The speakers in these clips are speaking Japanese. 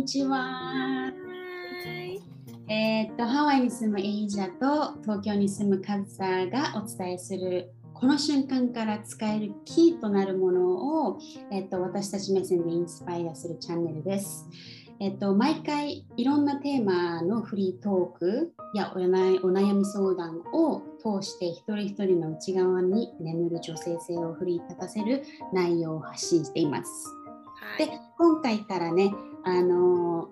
にちは。えー、っとハワイに住むエイジャと東京に住むカズサーがお伝えするこの瞬間から使えるキーとなるものを、えー、っと私たち目線でインスパイアするチャンネルです。えっと、毎回いろんなテーマのフリートークやお悩み相談を通して一人一人の内側に眠る女性性を奮い立たせる内容を発信しています。はい、で今回からね、あの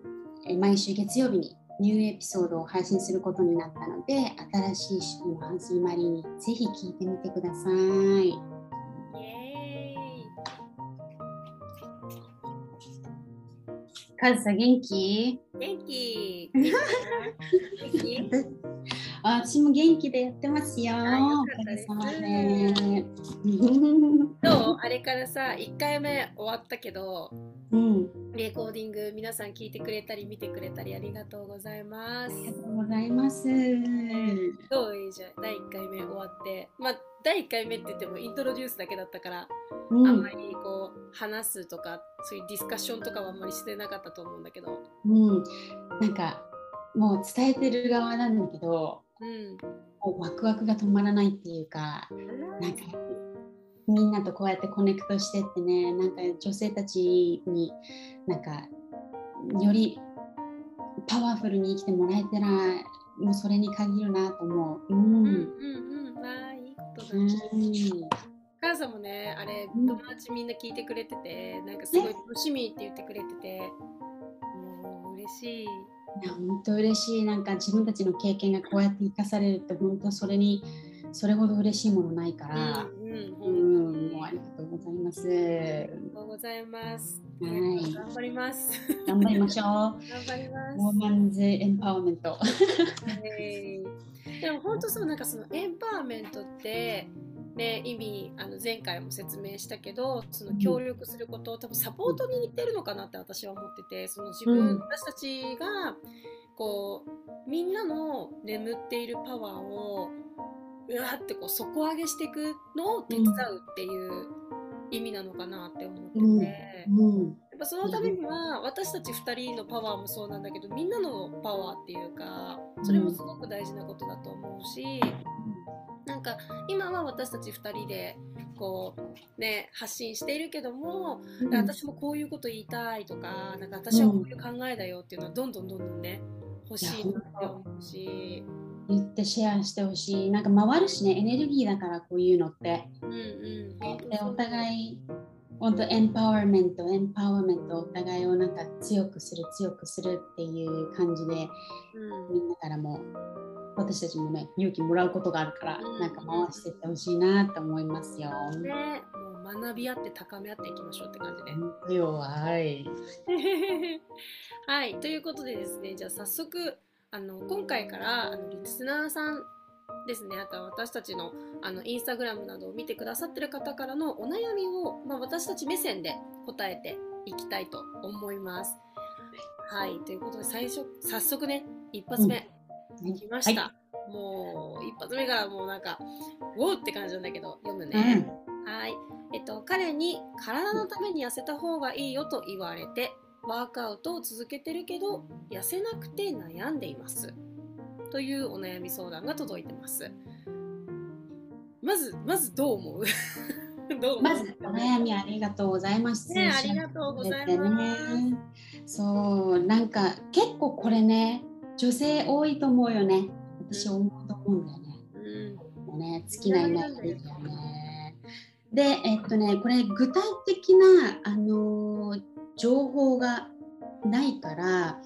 毎週月曜日にニューエピソードを配信することになったので新しい週の始まりにぜひ聞いてみてください。カズさん元気？元気。元気？あ私も元気でやってますよ。おかげさまで。どうあれからさ、1回目終わったけど、うん、レコーディング皆さん聞いてくれたり見てくれたりありがとうございます。ありがとうございます。どういいじゃん、第1回目終わって。まあ第1回目って言ってもイントロデュースだけだったから、うん、あんまりこう話すとかそういうディスカッションとかはあんまりしてなかったと思うんだけど、うん、なんかもう伝えてる側なんだけど、うん、もうワクワクが止まらないっていうか、うん、なんかみんなとこうやってコネクトしてってねなんか女性たちになんかよりパワフルに生きてもらえたらもうそれに限るなと思う。うん、うんうんうん。あいいことだ、うん。母さんもねあれ友達みんな聞いてくれててなんかすごい楽しみって言ってくれててしい。いや本当嬉しいなんか自分たちの経験がこうやって生かされるって本当それにそれほど嬉しいものないから、うん、うん、うん、もうありがとうございます。ありがとうございます。はい、頑張ります。頑張りましょう。頑張ります。モーマンズエンパワーメント。でも本当そうなんかそのエンパワーメントってね、意味あの前回も説明したけどその協力すること多分サポートに似てるのかなって私は思っててその自分、うん、私たちがこうみんなの眠っているパワーをうわってこう底上げしていくのを手伝うっていう意味なのかなって思ってて、うん。うん、やっぱそのためには私たち2人のパワーもそうなんだけどみんなのパワーっていうかそれもすごく大事なことだと思うし。なんか今は私たち2人でこうね発信しているけども、うん、私もこういうこと言いたいとかなんか私はこういう考えだよっていうのはどんどんどんどんね欲しいなって思うし。言ってシェアしてほしい。なんか回るしねエネルギーだからこういうのって、うんうん、でお互い本当エンパワーメントエンパワーメントお互いをなんか強くする強くするっていう感じで、うん、みんなからも私たちもね勇気もらうことがあるから、うん、なんか回していってほしいなと思いますよ。ね、もう学び合って高め合っていきましょうって感じで。はい。はい、ということでですねじゃあ早速あの今回からあのリスナーさんですねあとは私たちのあのインスタグラムなどを見てくださってる方からのお悩みを、まあ、私たち目線で答えていきたいと思います。はいということで最初早速ね一発目、来ました、はい、もう一発目がもうなんかウォーって感じなんだけど読むね、うん、はい。えっと彼に体のために痩せた方がいいよと言われてワークアウトを続けてるけど痩せなくて悩んでいます。というお悩み相談が届いてます。まずまずどう思う？どうまずお悩みありがとうございます。ね、ありがとうございます。そうなんか結構これね女性多いと思うよね。私思うと思うんだよね。うん、ね尽きない悩みだよね。で、えっとね、これ具体的な、あのー、情報がないから、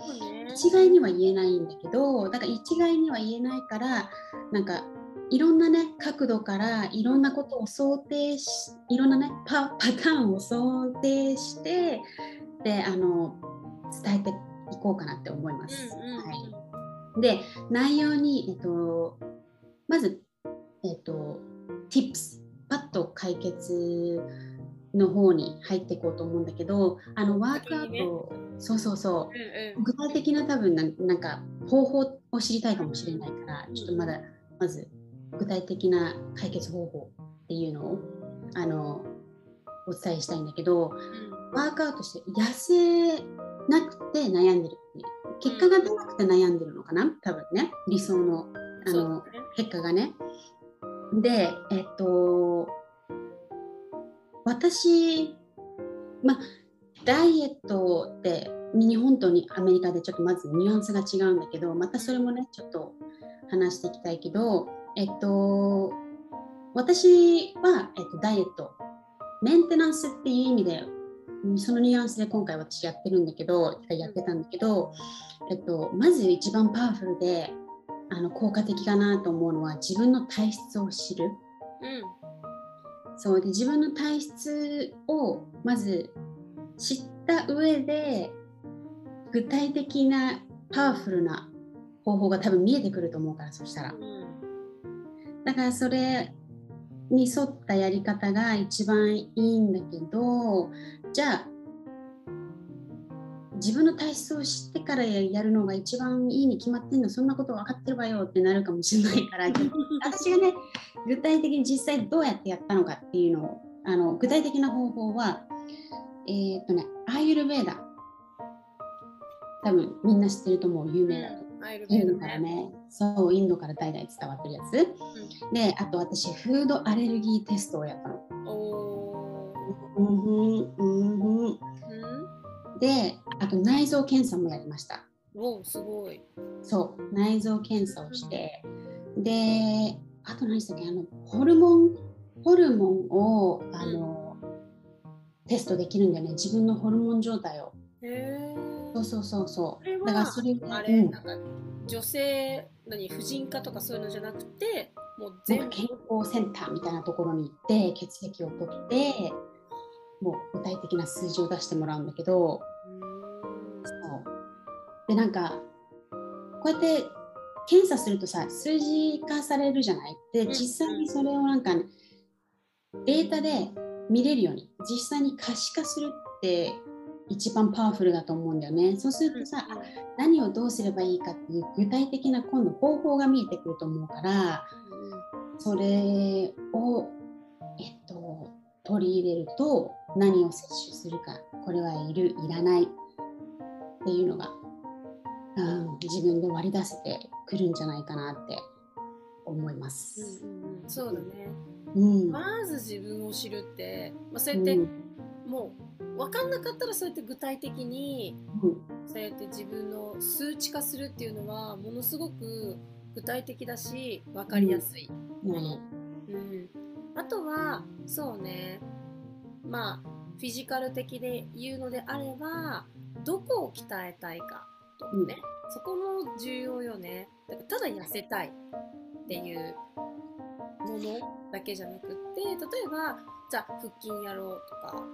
一概には言えないんだけど、だから一概には言えないから、なんかいろんなね角度からいろんなことを想定しいろんなねパパターンを想定してであの伝えていこうかなって思います。うんうん、はいで、内容に、えっと、まず、えっと、tips、パッと解決の方に入っていこうと思うんだけど、あの、ワークアウト、そうそうそう、うんうん、具体的な多分な、なんか、方法を知りたいかもしれないから、ちょっとまだ、まず、具体的な解決方法っていうのを、あの、お伝えしたいんだけど、うん、ワークアウトして痩せなくて悩んでるっていう結果が出なくて悩んでるのかな？多分ね。理想のあの、ね、結果がね。でえっと私まあダイエットって日本とにアメリカでちょっとまずニュアンスが違うんだけどまたそれもねちょっと話していきたいけどえっと私は、えっと、ダイエット。メンテナンスっていう意味でそのニュアンスで今回私やってるんだけどやってたんだけど、えっと、まず一番パワフルであの効果的かなと思うのは自分の体質を知る。うん、そうで自分の体質をまず知った上で具体的なパワフルな方法が多分見えてくると思うからそしたら。だからそれに沿ったやり方が一番いいんだけどじゃあ自分の体質を知ってからやるのが一番いいに決まってんのそんなこと分かってるわよってなるかもしれないから 私がね具体的に実際どうやってやったのかっていうのをあの具体的な方法はえー、っとねアーユルベーダ。多分みんな知ってると思う有名だとインドからねそうインドから代々伝わってるやつ、うん、であと私フードアレルギーテストをやったの。おうんうんうん、であと内臓検査もやりました。おすごい。そう内臓検査をしてであと何したっけあのホルモンホルモンをあの、うん、テストできるんだよね自分のホルモン状態を。へえ。そうそうそうそう。だからそれあれ、うん、なんか女性何婦人科とかそういうのじゃなくてもう全部健康センターみたいなところに行って血液を取ってもう具体的な数字を出してもらうんだけどそう。でなんかこうやって検査するとさ数字化されるじゃない？で実際にそれをなんか、ね、データで見れるように実際に可視化するって一番パワフルだと思うんだよね。そうするとさ、何をどうすればいいかっていう具体的な今度方法が見えてくると思うから、それを、えっと、取り入れると何を摂取するか、これはいる、いらないっていうのが、うん、自分で割り出せてくるんじゃないかなって思います。うんうん、そうだね、うん、まず自分を知るって、まあ、そうやって、もう分かんなかったらそうやって具体的に、そうやって自分の数値化するっていうのはものすごく具体的だし分かりやすいもの、うん、うん、あとはそうね。まあフィジカル的で言うのであればどこを鍛えたいかとかね、うん、そこも重要よね。だからただ痩せたいっていうものだけじゃなくって例えばじゃあ腹筋やろうとか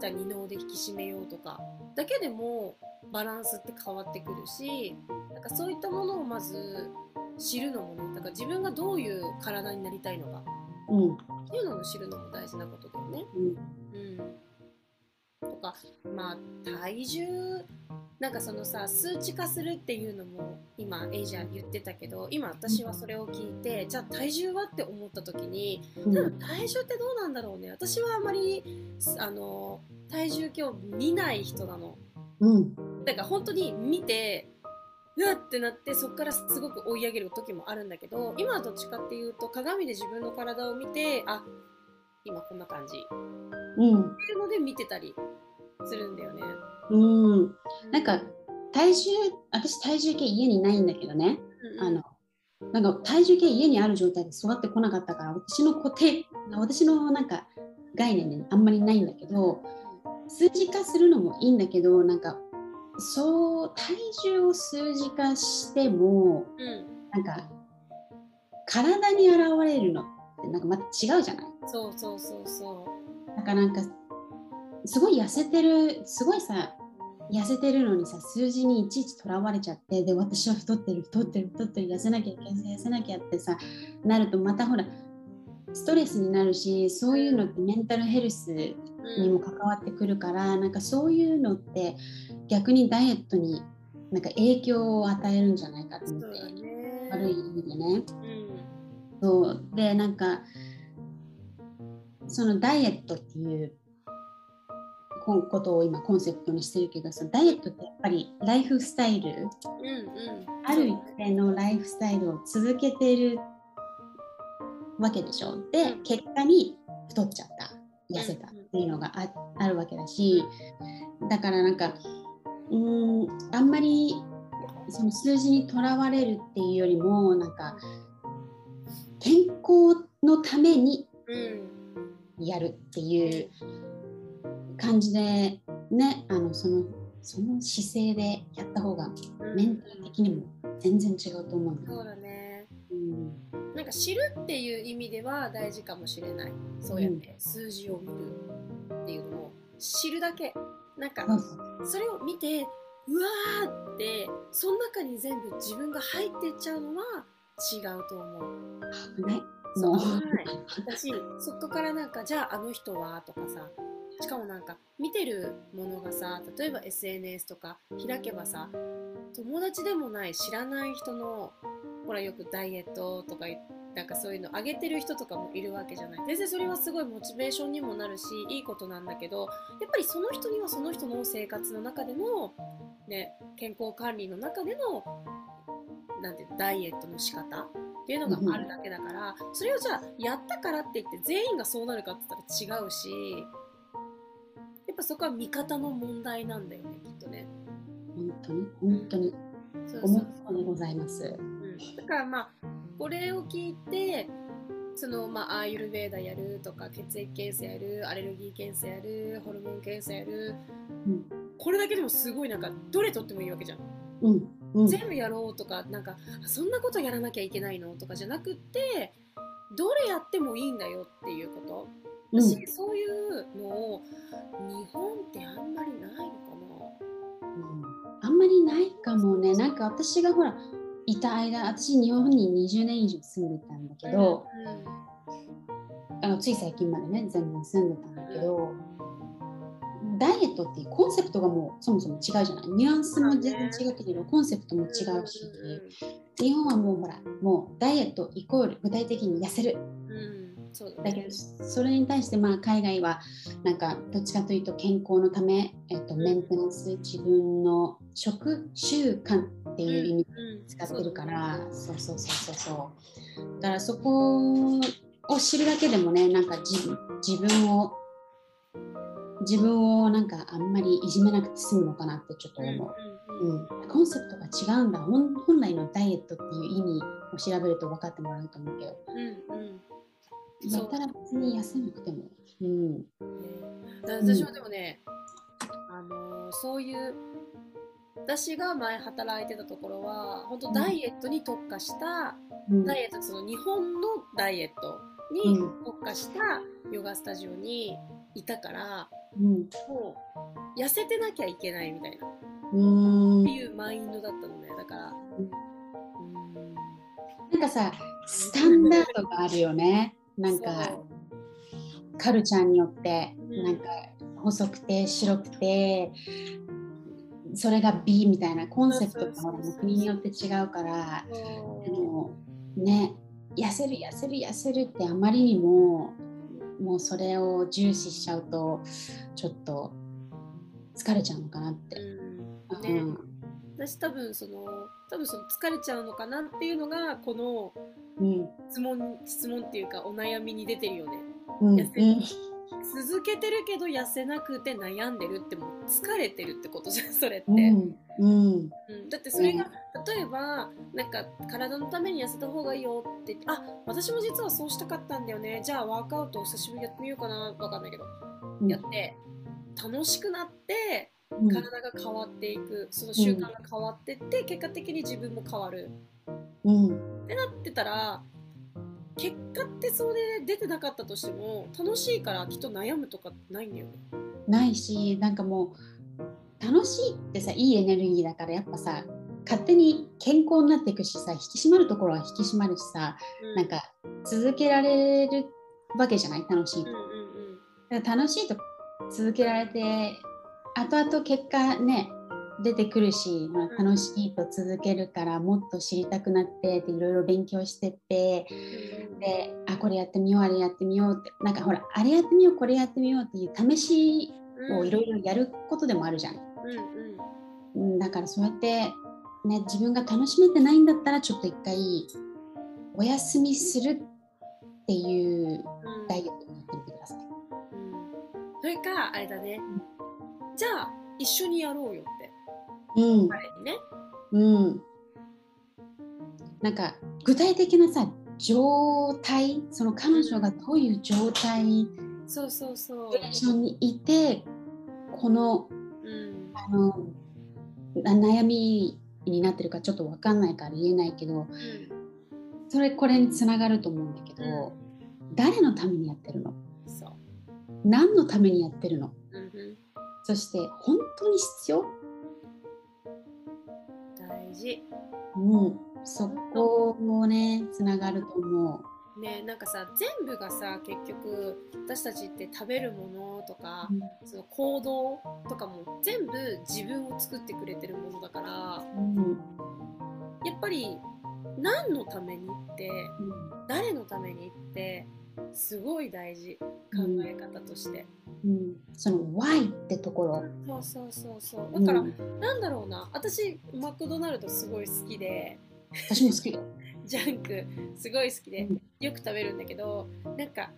じゃあ二の腕引き締めようとかだけでもバランスって変わってくるしなんかそういったものをまず知るのもねだから自分がどういう体になりたいのか、うん、っていうのも知るのも大事なことだよね。うん、うん。とかまあ体重なんかそのさ数値化するっていうのも今エイジャー言ってたけど今私はそれを聞いてじゃあ体重はって思った時に多分体重ってどうなんだろうね。私はあまりあの体重計を見ない人なの。うん、だから本当に見てうわってなってそこからすごく追い上げる時もあるんだけど今はどっちかっていうと鏡で自分の体を見てあ今こんな感じ、うん、っていうので見てたりするんだよね。うん、なんか体重私体重計家にないんだけどね、うん、あのなんか体重計家にある状態で育ってこなかったから私の固定私のなんか概念であんまりないんだけど数字化するのもいいんだけどなんかそう体重を数字化しても、うん、なんか体に現れるのってなんかまた違うじゃない？そうそうそうそう。だからなんかすごい痩せてるすごいさ痩せてるのにさ数字にいちいちとらわれちゃってで私は太ってる太ってる太ってる痩せなきゃ痩せなきゃってさなるとまたほらストレスになるしそういうのってメンタルヘルスにも関わってくるから、うん、なんかそういうのって逆にダイエットになんか影響を与えるんじゃないかと思って、ね、悪い意味でね。うん、そう。でなんかそのダイエットっていうことを今コンセプトにしてるけどそのダイエットってやっぱりライフスタイル、うんうん、ある一定のライフスタイルを続けてるわけでしょ。で結果に太っちゃった痩せたっていうのがああるわけだしだからなんかうんあんまりその数字にとらわれるっていうよりもなんか健康のためにやるっていう感じでねあのそのその姿勢でやった方がメンタル的にも全然違うと思う、うん、そうだね、うん、なんか知るっていう意味では大事かもしれない。そうやって数字を見るっていうのを知るだけ。なんかそれを見てうわーってその中に全部自分が入っていっちゃうのは違うと思う。ね、そうはい。だしそこからなんかじゃああの人はとかさしかもなんか見てるものがさ例えば SNS とか開けばさ友達でもない知らない人のほらよくダイエットとかなんかそういうの上げてる人とかもいるわけじゃない。全然それはすごいモチベーションにもなるしいいことなんだけどやっぱりその人にはその人の生活の中での、ね、健康管理の中でのなんてダイエットの仕方っていうのがあるだけだから、それをじゃあやったからって言って全員がそうなるかって言ったら違うしぱそこは見方の問題なんだよねきっとね。本当に？本当に？思ったでございます。うん、だからまあこれを聞いてそのまあアーユルベーダやるとか血液検査やるアレルギー検査やるホルモン検査やる、うん、これだけでもすごいなんかどれとってもいいわけじゃん。うん。うん、全部やろうとかなんかそんなことやらなきゃいけないの？とかじゃなくってどれやってもいいんだよっていうこと。私、うん、そういうのを日本ってあんまりないのかな、うん、あんまりないかもね。なんか私がほらいた間私日本に20年以上住んでたんだけど、うん、あのつい最近までね全部住んでたんだけど、ダイエットっていうコンセプトがもうそもそも違うじゃない？ニュアンスも全然違うけど、コンセプトも違うし、日本はもうほらもうダイエットイコール具体的に痩せる、そうだけどそれに対してまあ海外はなんかどっちかというと健康のため、えっと、メンテナンス自分の食習慣っていう意味で使ってるから、そうそうそうそうそう。だからそこを知るだけでもねなんか自自分を自分をなんかあんまりいじめなくて済むのかなってちょっと思う。うん、うん、コンセプトが違うんだ。本来のダイエットっていう意味を調べると分かってもらうと思うけど、うんうん、やったら別に痩せなくても。うん、私もでもね、うん、あのー、そういう私が前働いてたところは本当ダイエットに特化した、うん、ダイエットその日本のダイエットに特化したヨガスタジオにいたから、うん、もう痩せてなきゃいけないみたいな。っていうマインドだったのね。だから、うん、なんかさスタンダードがあるよねなんかカルチャーによって、なんか細くて白くてそれが美みたいなコンセプトが国によって違うからでもね痩せる痩せる痩せるってあまりにももうそれを重視しちゃうとちょっと疲れちゃうのかなって。うん。ね、うん、私多分その多分その疲れちゃうのかなっていうのがこの質問、うん、質問っていうかお悩みに出てるよね。うん、痩せ続けてるけど痩せなくて悩んでるってもう疲れてるってことじゃん それって、うんうん、だってそれが、例えばなんか体のために痩せた方がいいよって言ってあ私も実はそうしたかったんだよね。じゃあワークアウト久しぶりやってみようかなわかんないけど、うん、やって楽しくなって体が変わっていくその習慣が変わってって結果的に自分も変わる、うん、ってなってたら結果ってそれ出てなかったとしても楽しいからきっと悩むとかないんだよね。ないしなんかもう楽しいってさいいエネルギーだからやっぱさ勝手に健康になっていくしさ引き締まるところは引き締まるしさ、うん、なんか続けられるわけじゃない？楽しいと。うんうんうん、楽しいと続けられて後々結果ね出てくるし、まあ、楽しいと続けるからもっと知りたくなっていろいろ勉強してってであこれやってみようあれやってみようってなんかほらあれやってみようこれやってみようっていう試しをいろいろやることでもあるじゃん。うん、だからそうやって、ね、自分が楽しめてないんだったらちょっと一回お休みするっていうダイエットにやってみてください。うん、それかあれだね、じゃあ一緒にやろうよって。うん。彼にね。うん。なんか具体的なさ状態その彼女がどういう状態そうそうそうにいてこの,、うん、あの悩みになってるかちょっと分かんないから言えないけど、うん、それこれにつながると思うんだけど、うん、誰のためにやってるの？何のためにやってるの、うん、そして本当に必要？大事。うん、そこもねつながると思う。ね、なんかさ全部がさ結局私たちって食べるものとか、うん、その行動とかも全部自分を作ってくれてるものだから、うん、やっぱり何のためにって、うん、誰のためにってすごい大事。考え方として、うん、その why ってところ。そうそうそうそう。だから、うん、なんだろうな。私マクドナルドすごい好きで。私も好き ジャンクすごい好きで。よく食べるんだけどなんか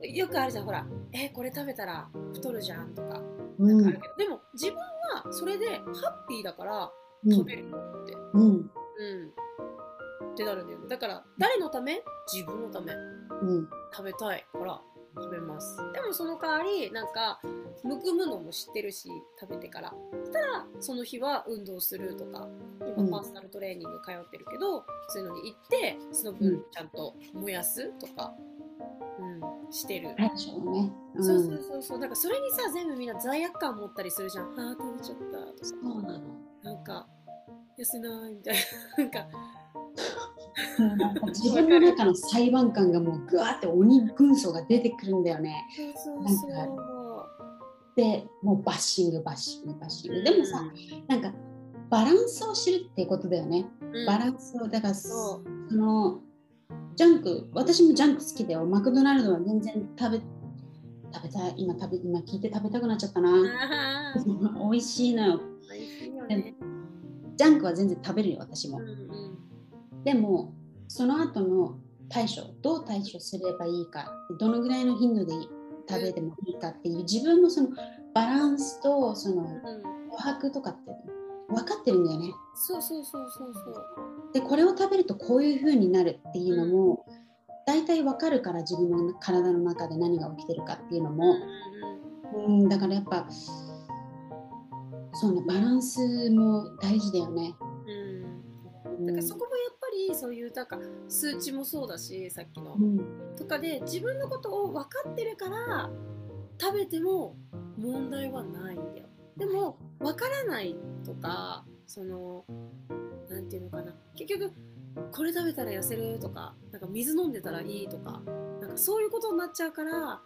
よくあるじゃんほら。えこれ食べたら太るじゃんとか。なんかあるけど、うん、でも自分はそれでハッピーだから食べるって、うん、うん、ってなるんだよね。だから誰のため？自分のため、うん、食べたいから食べます。でもその代わりなんかむくむのも知ってるし食べてから。そしたらその日は運動するとか今パーソナルトレーニング通ってるけど、うん、そういうのに行ってその分ちゃんと燃やすとか、うん、してる、ね。うん、そうそうそうそう。なんかそれにさ全部みんな罪悪感持ったりするじゃん。ああ食べちゃったとか。そうなの。なんか痩せないみたいな。なんか自分の中の裁判官がもうぐわって鬼軍曹が出てくるんだよね。なんかでもうバッシングバッシングバッシング。でもさなんかバランスを知るっていうことだよね。バランスをだからそのジャンク私もジャンク好きだよ。マクドナルドは全然食べ食べたい今食べ今聞いて食べたくなっちゃったな。美味しいのよ。ね、ジャンクは全然食べるよ私も。うんうんでもその後の対処どう対処すればいいかどのぐらいの頻度で食べてもいいかっていう自分のそのバランスとその余白とかって分かってるんだよね。そうそうそうそうそう。でこれを食べるとこういう風になるっていうのも、うん、大体分かるから自分の体の中で何が起きてるかっていうのも、うん、だからやっぱそうねバランスも大事だよね。うん、だからそこりそういうなんか数値もそうだしさっきの、うん、とかで自分のことを分かってるから食べても問題はないんだよ。でも分からないとかその何て言うのかな。結局これ食べたら痩せるとかなんか水飲んでたらいいとかなんかそういうことになっちゃうから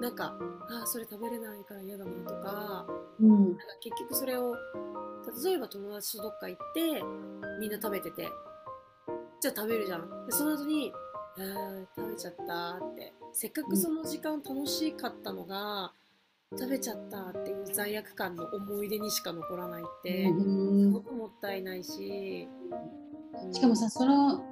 なんかああそれ食べれないから嫌だなとか,、うん、なんか結局それを例えば友達とどっか行ってみんな食べててじゃあ食べるじゃん。でその後に「あ食べちゃった」って。せっかくその時間楽しかったのが、うん、食べちゃったっていう罪悪感の思い出にしか残らないって、すごくもったいないし、うん、しかもさその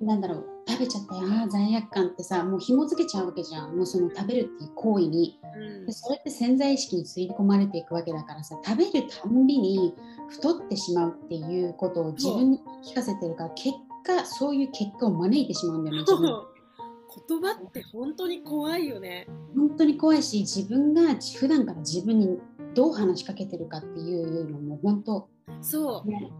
なんだろう食べちゃったよあ罪悪感ってさもう紐付けちゃうわけじゃん。もうその食べるっていう行為に、うん、でそれって潜在意識に吸い込まれていくわけだからさ食べるたんびに太ってしまうっていうことを自分に聞かせてるから結果そういう結果を招いてしまうんだよね 自分。言葉って本当に怖いよね。本当に怖いし自分が普段から自分にどう話しかけてるかっていうのも本当そう、ね、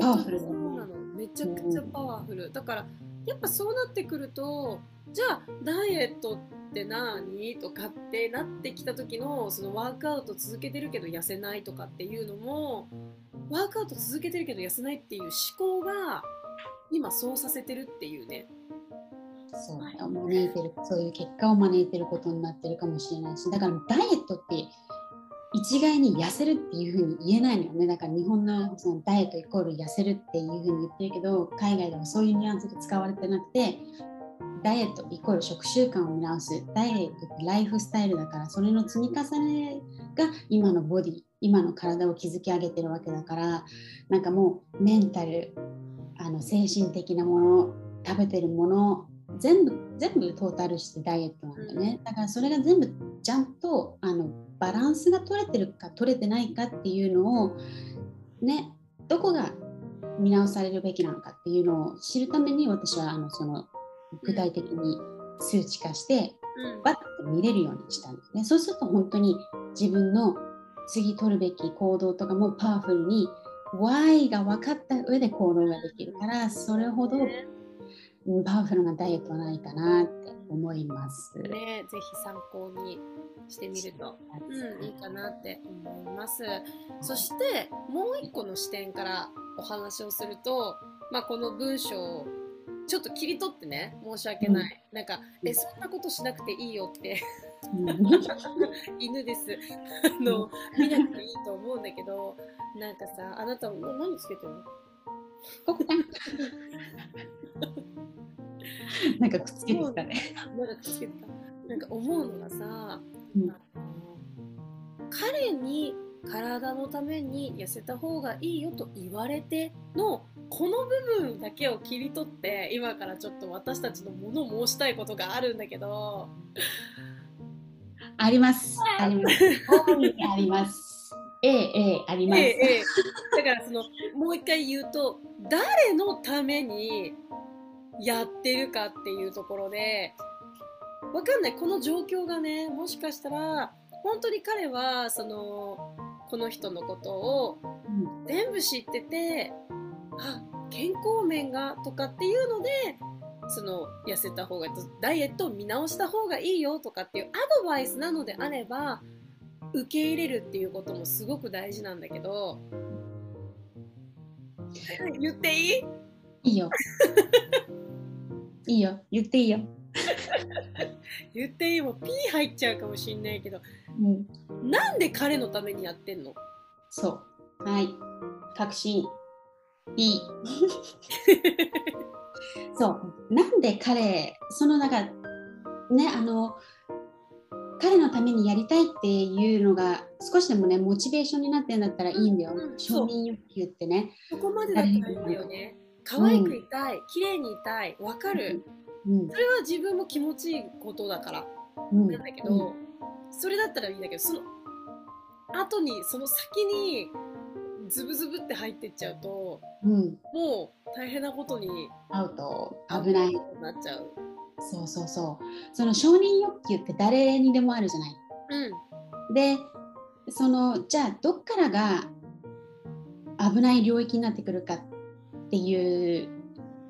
パワフルだ、ね、そうなのめちゃくちゃパワフル、だからやっぱそうなってくるとじゃあダイエットって何？とかってなってきた時のそのワークアウト続けてるけど痩せないとかっていうのもワークアウト続けてるけど痩せないっていう思考が今そうさせてるっていうね。そう招いてるそういう結果を招いてることになってるかもしれないしだからダイエットって一概に痩せるっていうふうに言えないのよね。だから日本のそのダイエットイコール痩せるっていうふうに言ってるけど海外ではそういうニュアンスで使われてなくてダイエットイコール食習慣を見直す。ダイエットってライフスタイルだからそれの積み重ねが今のボディ今の体を築き上げてるわけだからなんかもうメンタルあの精神的なもの食べてるもの全部全部トータルしてダイエットなんだよね。だからそれが全部ちゃんとあのバランスが取れてるか取れてないかっていうのをねどこが見直されるべきなのかっていうのを知るために私はあのその具体的に数値化して、バッと見れるようにしたんですね。そうすると本当に自分の次取るべき行動とかもパワフルに Y が分かった上で行動ができるからそれほどパワフルなダイエットはないかなって思います。ね、ぜひ参考にしてみると、うん、いいかなって思います。そしてもう一個の視点からお話をすると、まあ、この文章をちょっと切り取ってね申し訳ない、うん、なんかえそんなことしなくていいよって。犬です。あの見なくていいと思うんだけどなんかさあなたも何つけてるの？なんかくっつけてたね。なんかくっつけてた。なんか思うのがさ、うん、彼に体のために痩せた方がいいよと言われてのこの部分だけを切り取って今からちょっと私たちのもの申したいことがあるんだけど。あります。あります。あります。ええええあります、ええ、だからそのもう一回言うと誰のためにやってるかっていうところでわかんない。この状況がねもしかしたら本当に彼はそのこの人のことを全部知ってて、あ健康面がとかっていうのでその痩せた方がダイエットを見直した方がいいよとかっていうアドバイスなのであれば受け入れるっていうこともすごく大事なんだけど言っていい？いいよ いいよ。言っていいよ。言っていいもピー入っちゃうかもしんないけど、うん、なんで彼のためにやってんの？そう。はい。確信。いい。そう。なんで彼そのなんかねあの彼のためにやりたいっていうのが少しでもねモチベーションになってんだったらいいんだよ、うん、承認欲求ってね。そこまでだったらいいよね可愛くいたい、うん、綺麗にいたいわかる、うん、それは自分も気持ちいいことだから、うん、なんだけど、それだったらいいんだけどその後にその先にズブズブって入ってっちゃうと、うん、もう大変なことに会うと危ない。なっちゃう。そうそうそう。その承認欲求って誰にでもあるじゃない、うん、でそのじゃあどっからが危ない領域になってくるかっていう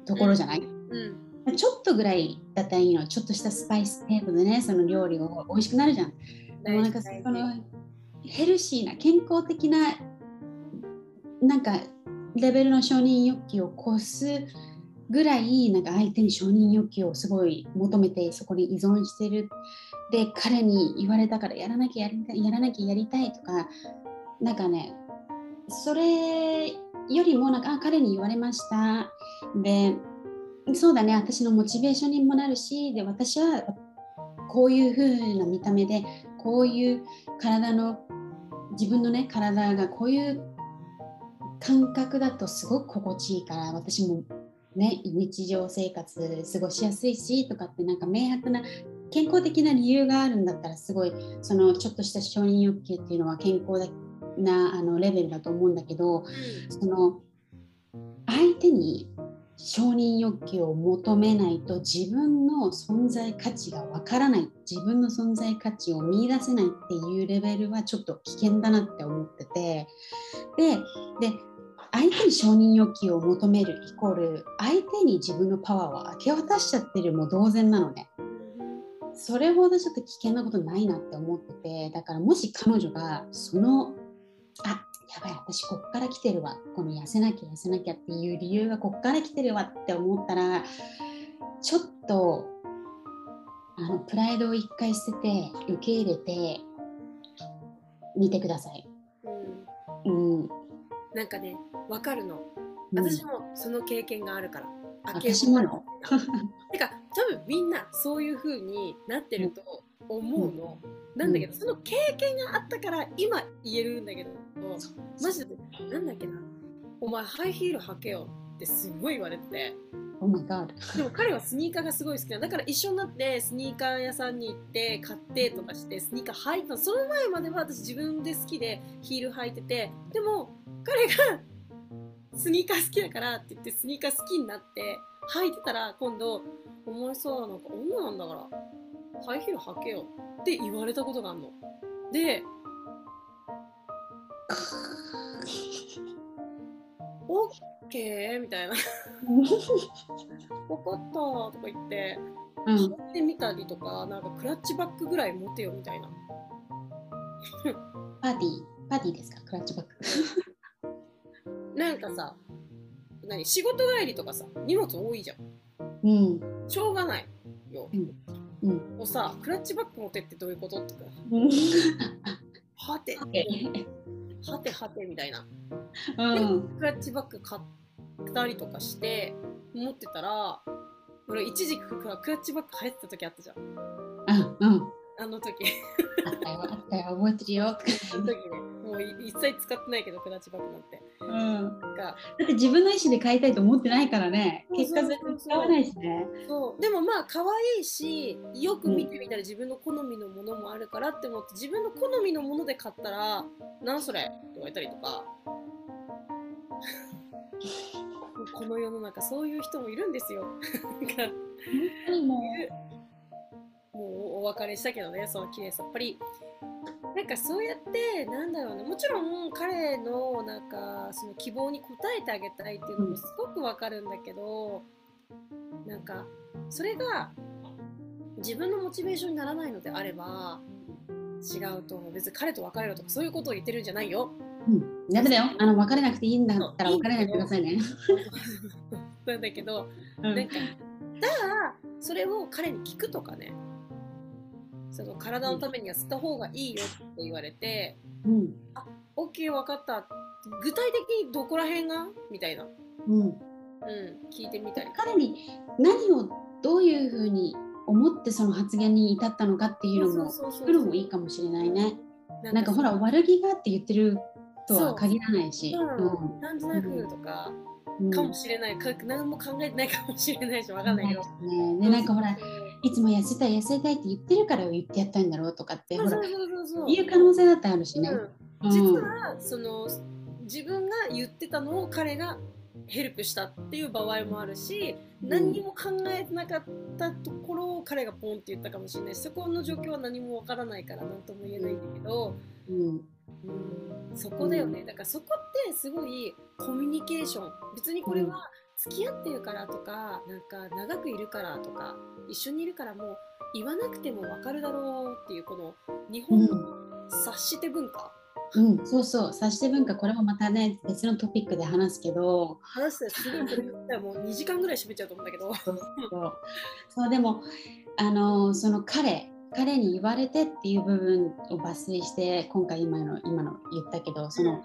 ところじゃない、うん。うん、ちょっとぐらいだったらいいのちょっとしたスパイス程度でねその料理が美味しくなるじゃん。でもなんかそのヘルシーな健康的ななんかレベルの承認欲求を越すぐらいなんか相手に承認欲求をすごい求めてそこに依存してるで彼に言われたからやらなきゃやりたいやらなきゃやりたいとかなんかねそれよりもなんかあ彼に言われました。でそうだね。私のモチベーションにもなるしで私はこういう風な見た目でこういう体の自分のね体がこういう感覚だとすごく心地いいから私もね日常生活過ごしやすいしとかってなんか明白な健康的な理由があるんだったらすごいそのちょっとした承認欲求っていうのは健康なあのレベルだと思うんだけど、その相手に承認欲求を求めないと自分の存在価値がわからない。自分の存在価値を見いだせないっていうレベルはちょっと危険だなって思ってて。でで相手に承認欲求を求めるイコール相手に自分のパワーを明け渡しちゃってるも同然なのね。それほどちょっと危険なことないなって思ってて。だからもし彼女がそのあやばい私こっから来てるわ。この痩せなきゃ痩せなきゃっていう理由がこっから来てるわって思ったらちょっとあのプライドを一回捨てて受け入れて見てください。うん、うん、なんかね分かるの。私もその経験があるから、私もの。てか多分みんなそういう風になってると思うの、うん、なんだけど、その経験があったから今言えるんだけど、マジでなんだっけなお前ハイヒール履けよってすごい言われてて。Oh. でも彼はスニーカーがすごい好きなだから一緒になってスニーカー屋さんに行って買ってとかしてスニーカー履いたその前までは私自分で好きでヒール履いてて。でも彼がスニーカー好きだからって言ってスニーカー好きになって履いてたら今度「お前さなんか女なんだからハイヒール履けよ」って言われたことがあるの。でオッケーみたいな。分かったとか言って買ってみたりとかなんかクラッチバッグぐらい持てよみたいな。パーティー？パーティーですか？クラッチバッグ。なんかさ何？仕事帰りとかさ荷物多いじゃん、うん、しょうがないよ、うんうん、もうさクラッチバッグ持てってどういうこととか、はて。はてはてみたいな、うん、クラッチバッグ買ったりとかして持ってたら俺一時期クラッチバッグ入ってた時あったじゃん。うんあの時。あったよあったよ。覚えてるよ。あの時ね。もう一切使ってないけどクラッチバッグなんて、うん、なんかだって自分の意思で買いたいと思ってないからね。結果全然使わないしね。そうでもまあ可愛いしよく見てみたら自分の好みのものもあるからって思って自分の好みのもので買ったら「なんそれ?」って言われたりとか。この世の中そういう人もいるんですよ。もうお別れしたけどねその綺麗さっぱりなんかそうやってなんだろうなもちろん彼のなんかその希望に応えてあげたいっていうのもすごくわかるんだけど、うん、なんかそれが自分のモチベーションにならないのであれば違うと思う。別に彼と別れろとかそういうことを言ってるんじゃないよ。うん、ダメだよ。あの別れなくていいんだったら別れないでくださいね。なんだけど、うん、なんかだからそれを彼に聞くとかねその体のためには吸った方がいいよって言われて、うん、あ OK 分かった。具体的にどこら辺が？みたいな、うん、うん、聞いてみたり。彼に何をどういうふうに思ってその発言に至ったのかっていうのも聞くのもいいかもしれないね。なんかほら悪気がって言ってるとは限らないし。う。ん、なんとなくとか、かもしれない。か何も考えてないかもしれないし分かんないけど。ねね。なんかほらいつも痩せたい痩せたいって言ってるから言ってやったんだろうとかってほら言う可能性だってあるしね。うん、実はその自分が言ってたのを彼がヘルプしたっていう場合もあるし、何にも考えてなかったところを彼がポンって言ったかもしれない。しそこの状況は何もわからないから何とも言えないんだけど、うん、うん。そこだよね。だからそこってすごいコミュニケーション。別にこれは付き合ってるからとかなんか長くいるからとか一緒にいるからもう言わなくても分かるだろうっていうこの日本の察して文化、うん、うん、そうそう。察して文化。これもまたね別のトピックで話すけど。話すすごいもう2時間ぐらい喋っちゃうと思うんだけど。そうでもあのその彼彼に言われてっていう部分を抜粋して今回今の今の言ったけどその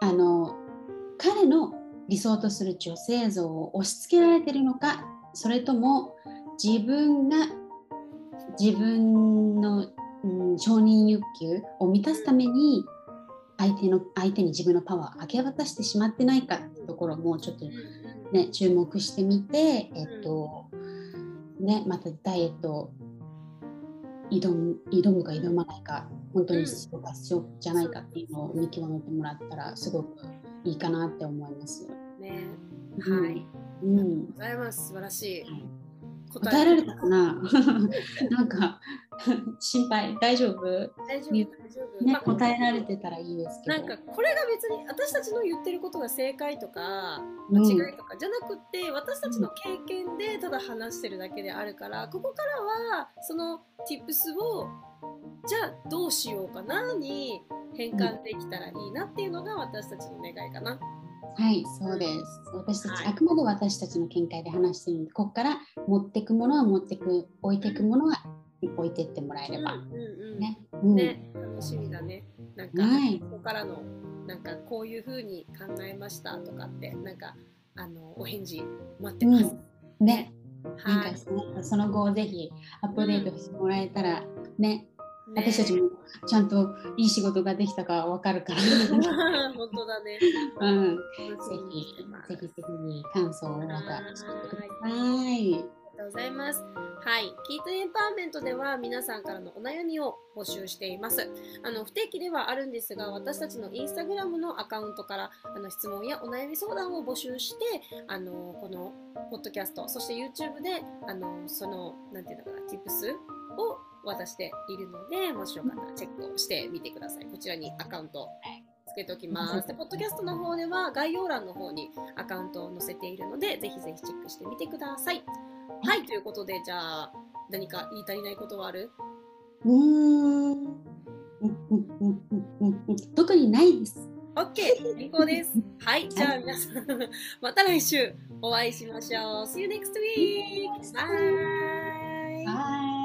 あの彼の理想とする女性像を押し付けられてるのかそれとも自分が自分の、うん、承認欲求を満たすために相手の相手に自分のパワーを明け渡してしまってないかってところもちょっとね注目してみてえっとねまたダイエット挑む挑むか挑まないか本当に必要か必要じゃないかっていうのを見極めてもらったらすごくいいかなって思います。ね、はい、うん、ございます。素晴らしい。答えられたかな？なんか心配。大丈夫？大丈夫大丈夫、ね、答えられてたらいいですけど。なんかこれが別に私たちの言ってることが正解とか間違いとかじゃなくて、うん、私たちの経験でただ話してるだけであるからここからはその tips をじゃあどうしようかなに変換できたらいいなっていうのが私たちの願いかな。はい、そうです。私たち、はい、あくまで私たちの見解で話してるので、ここから持っていくものは持っていく、置いていくものは置いていってもらえれば。ね、ね、楽しみだね。なんか、はい、ここからの、なんかこういうふうに考えましたとかって、なんか、あのお返事待ってます。うん、ね。なんかその後ぜひアップデートしてもらえたらね、私たちもちゃんといい仕事ができたかわかるから。本当だね。うん。ぜひ、ぜひぜひ感想をまたしてください。とうございます。はい。キートエンパワーメントでは皆さんからのお悩みを募集しています。あの、不定期ではあるんですが、私たちのインスタグラムのアカウントからあの質問やお悩み相談を募集して、あの、このポッドキャスト、そして YouTube で、あの、その、なんていうのかな、tips を渡しているので、もしよかったらチェックをしてみてください。こちらにアカウントつけておきます。で、ポッドキャストの方では概要欄の方にアカウントを載せているので、ぜひぜひチェックしてみてください。はい、ということで、じゃあ、何か言い足りないことはある？うん。特にないです。OK、最高です。はい、じゃあ皆さん、また来週お会いしましょう。See you next week! Bye! Bye!